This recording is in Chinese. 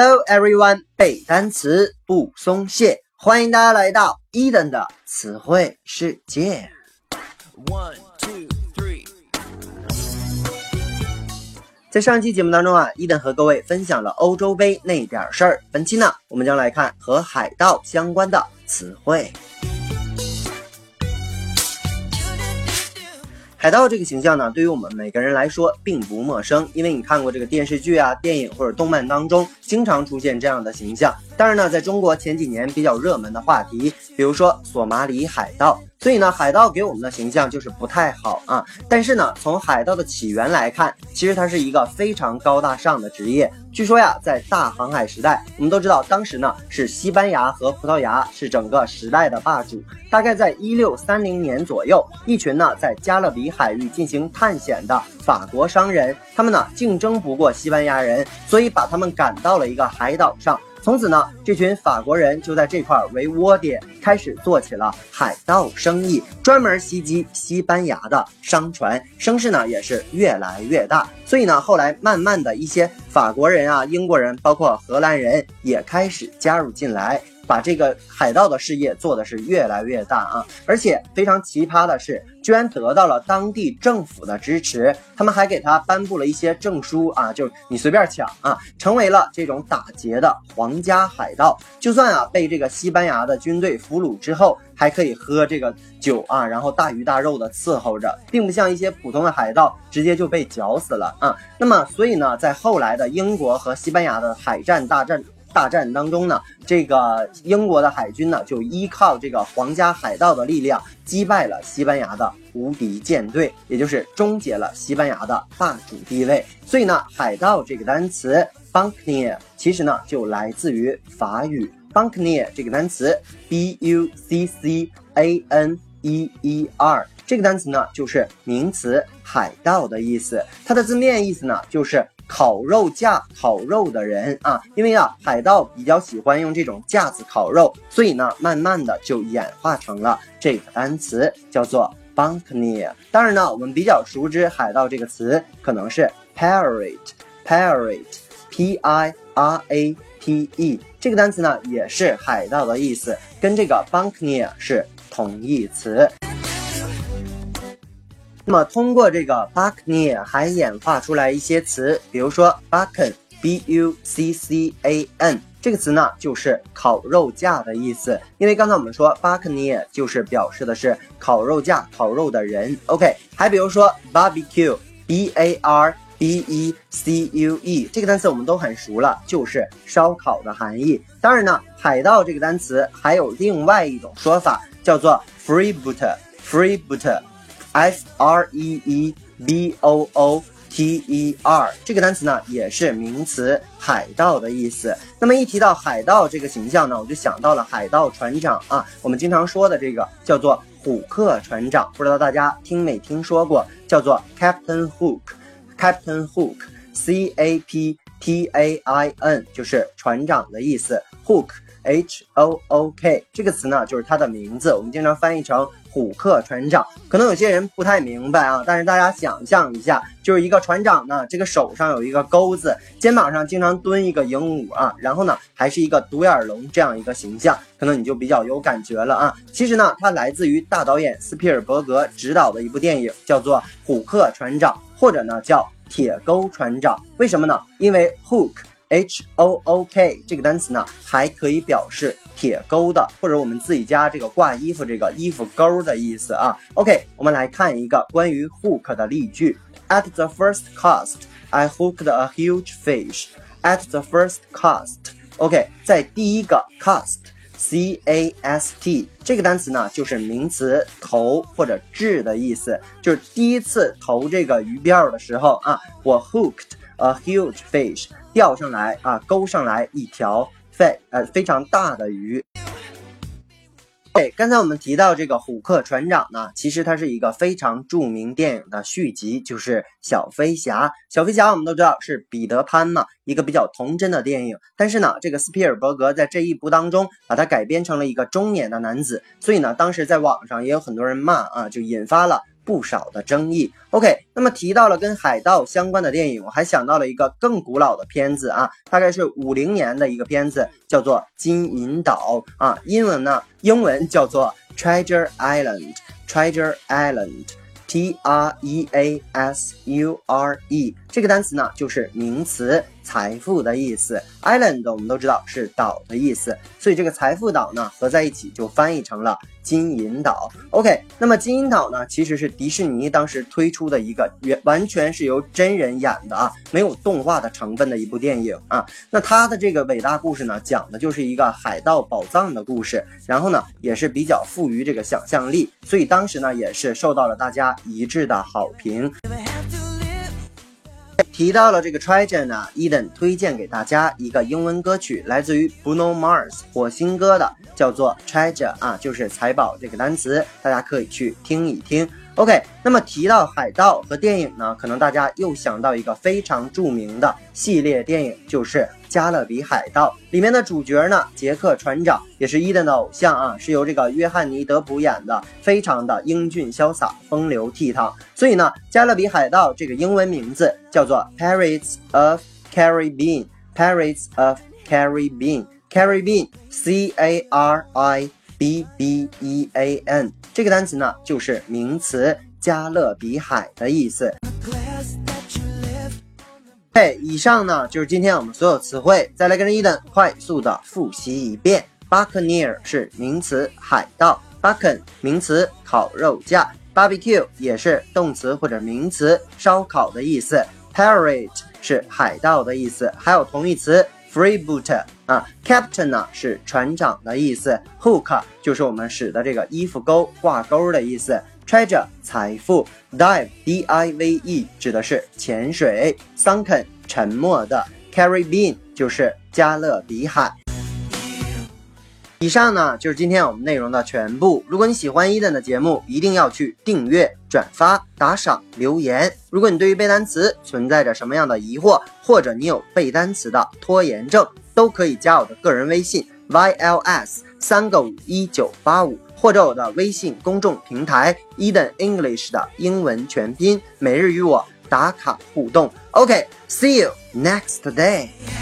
Hello everyone，背单词不松懈，欢迎大家来到伊登的词汇世界。One two three。在上期节目当中啊，伊登和各位分享了欧洲杯那点事儿。本期呢，我们将来看和海盗相关的词汇。海盗这个形象呢，对于我们每个人来说并不陌生，因为你看过这个电视剧啊、电影或者动漫当中，经常出现这样的形象。当然呢，在中国前几年比较热门的话题，比如说索马里海盗。所以呢，海盗给我们的形象就是不太好啊。但是呢，从海盗的起源来看，其实它是一个非常高大上的职业。据说呀，在大航海时代，我们都知道，当时呢是西班牙和葡萄牙是整个时代的霸主。大概在一六三零年左右，一群呢在加勒比海域进行探险的法国商人，他们呢竞争不过西班牙人，所以把他们赶到了一个海岛上。从此呢，这群法国人就在这块为窝点，开始做起了海盗生意，专门袭击西班牙的商船，声势呢也是越来越大。所以呢，后来慢慢的一些法国人啊、英国人，包括荷兰人也开始加入进来。把这个海盗的事业做的是越来越大啊！而且非常奇葩的是，居然得到了当地政府的支持，他们还给他颁布了一些证书啊，就你随便抢啊，成为了这种打劫的皇家海盗。就算啊被这个西班牙的军队俘虏之后，还可以喝这个酒啊，然后大鱼大肉的伺候着，并不像一些普通的海盗直接就被绞死了啊。那么，所以呢，在后来的英国和西班牙的海战大战。大战当中呢，这个英国的海军呢就依靠这个皇家海盗的力量击败了西班牙的无敌舰队，也就是终结了西班牙的霸主地位。所以呢，海盗这个单词 buccaneer 其实呢就来自于法语 buccaneer 这个单词 b u c c a n e e r 这个单词呢就是名词海盗的意思，它的字面意思呢就是。烤肉架烤肉的人啊，因为啊，海盗比较喜欢用这种架子烤肉，所以呢，慢慢的就演化成了这个单词，叫做 buccaneer。当然呢，我们比较熟知海盗这个词，可能是 pirate，pirate，p i r a t e，这个单词呢，也是海盗的意思，跟这个 buccaneer 是同义词。那么通过这个 buccaneer 还演化出来一些词，比如说 buccan，b u c c a n 这个词呢就是烤肉架的意思，因为刚才我们说 buccaneer 就是表示的是烤肉架、烤肉的人。OK，还比如说 barbecue，b a r b e c u e 这个单词我们都很熟了，就是烧烤的含义。当然呢，海盗这个单词还有另外一种说法，叫做 freebooter，freebooter。F r e e b o o t e r 这个单词呢，也是名词海盗的意思。那么一提到海盗这个形象呢，我就想到了海盗船长啊，我们经常说的这个叫做虎克船长，不知道大家听没听说过？叫做 Captain Hook，Captain Hook，C A P T A I N，就是船长的意思。Hook H O O K 这个词呢，就是他的名字，我们经常翻译成。虎克船长，可能有些人不太明白啊，但是大家想象一下，就是一个船长呢，这个手上有一个钩子，肩膀上经常蹲一个鹦鹉啊，然后呢还是一个独眼龙这样一个形象，可能你就比较有感觉了啊。其实呢，它来自于大导演斯皮尔伯格执导的一部电影，叫做《虎克船长》，或者呢叫《铁钩船长》。为什么呢？因为 hook。H O O K 这个单词呢，还可以表示铁钩的，或者我们自己家这个挂衣服这个衣服钩的意思啊。OK，我们来看一个关于 hook 的例句：At the first cast, I hooked a huge fish. At the first cast，OK，在第一个 cast，C A S T 这个单词呢，就是名词投或者掷的意思，就是第一次投这个鱼钓的时候啊，我 hooked。A huge fish，钓上来啊，钩上来一条非呃非常大的鱼。对，刚才我们提到这个虎克船长呢，其实它是一个非常著名电影的续集，就是小飞侠。小飞侠我们都知道是彼得潘嘛，一个比较童真的电影。但是呢，这个斯皮尔伯格在这一部当中把它改编成了一个中年的男子，所以呢，当时在网上也有很多人骂啊，就引发了。不少的争议。OK，那么提到了跟海盗相关的电影，我还想到了一个更古老的片子啊，大概是五零年的一个片子，叫做《金银岛》啊，英文呢，英文叫做 Treasure Island，Treasure Island。T R E A S U R E 这个单词呢，就是名词财富的意思。Island 我们都知道是岛的意思，所以这个财富岛呢合在一起就翻译成了金银岛。OK，那么金银岛呢其实是迪士尼当时推出的一个原完全是由真人演的啊，没有动画的成分的一部电影啊。那它的这个伟大故事呢，讲的就是一个海盗宝藏的故事，然后呢也是比较富于这个想象力，所以当时呢也是受到了大家一致的好评。提到了这个 treasure 呢，Eden 推荐给大家一个英文歌曲，来自于 Bruno Mars 火星哥的，叫做 treasure 啊，就是财宝这个单词，大家可以去听一听。OK，那么提到海盗和电影呢，可能大家又想到一个非常著名的系列电影，就是《加勒比海盗》里面的主角呢，杰克船长也是伊登的偶像啊，是由这个约翰尼德普演的，非常的英俊潇洒、风流倜傥。所以呢，《加勒比海盗》这个英文名字叫做 Pirates of Caribbean，Pirates of Caribbean，Caribbean，C A R I。B B E A N 这个单词呢，就是名词加勒比海的意思。嘿，以上呢就是今天我们所有词汇，再来跟着伊登快速的复习一遍。Buccaneer 是名词海盗，Buccan 名词烤肉架，Barbecue 也是动词或者名词烧烤的意思，Pirate 是海盗的意思，还有同义词。Freebooter 啊，Captain 呢是船长的意思，Hook 就是我们使的这个衣服钩挂钩的意思，Treasure 财富，Dive D I V E 指的是潜水，Sunken 沉没的，Caribbean 就是加勒比海。以上呢就是今天我们内容的全部。如果你喜欢伊登的节目，一定要去订阅、转发、打赏、留言。如果你对于背单词存在着什么样的疑惑，或者你有背单词的拖延症，都可以加我的个人微信 yls 三个五一九八五，或者我的微信公众平台 Eden English 的英文全拼，每日与我打卡互动。OK，see you next day。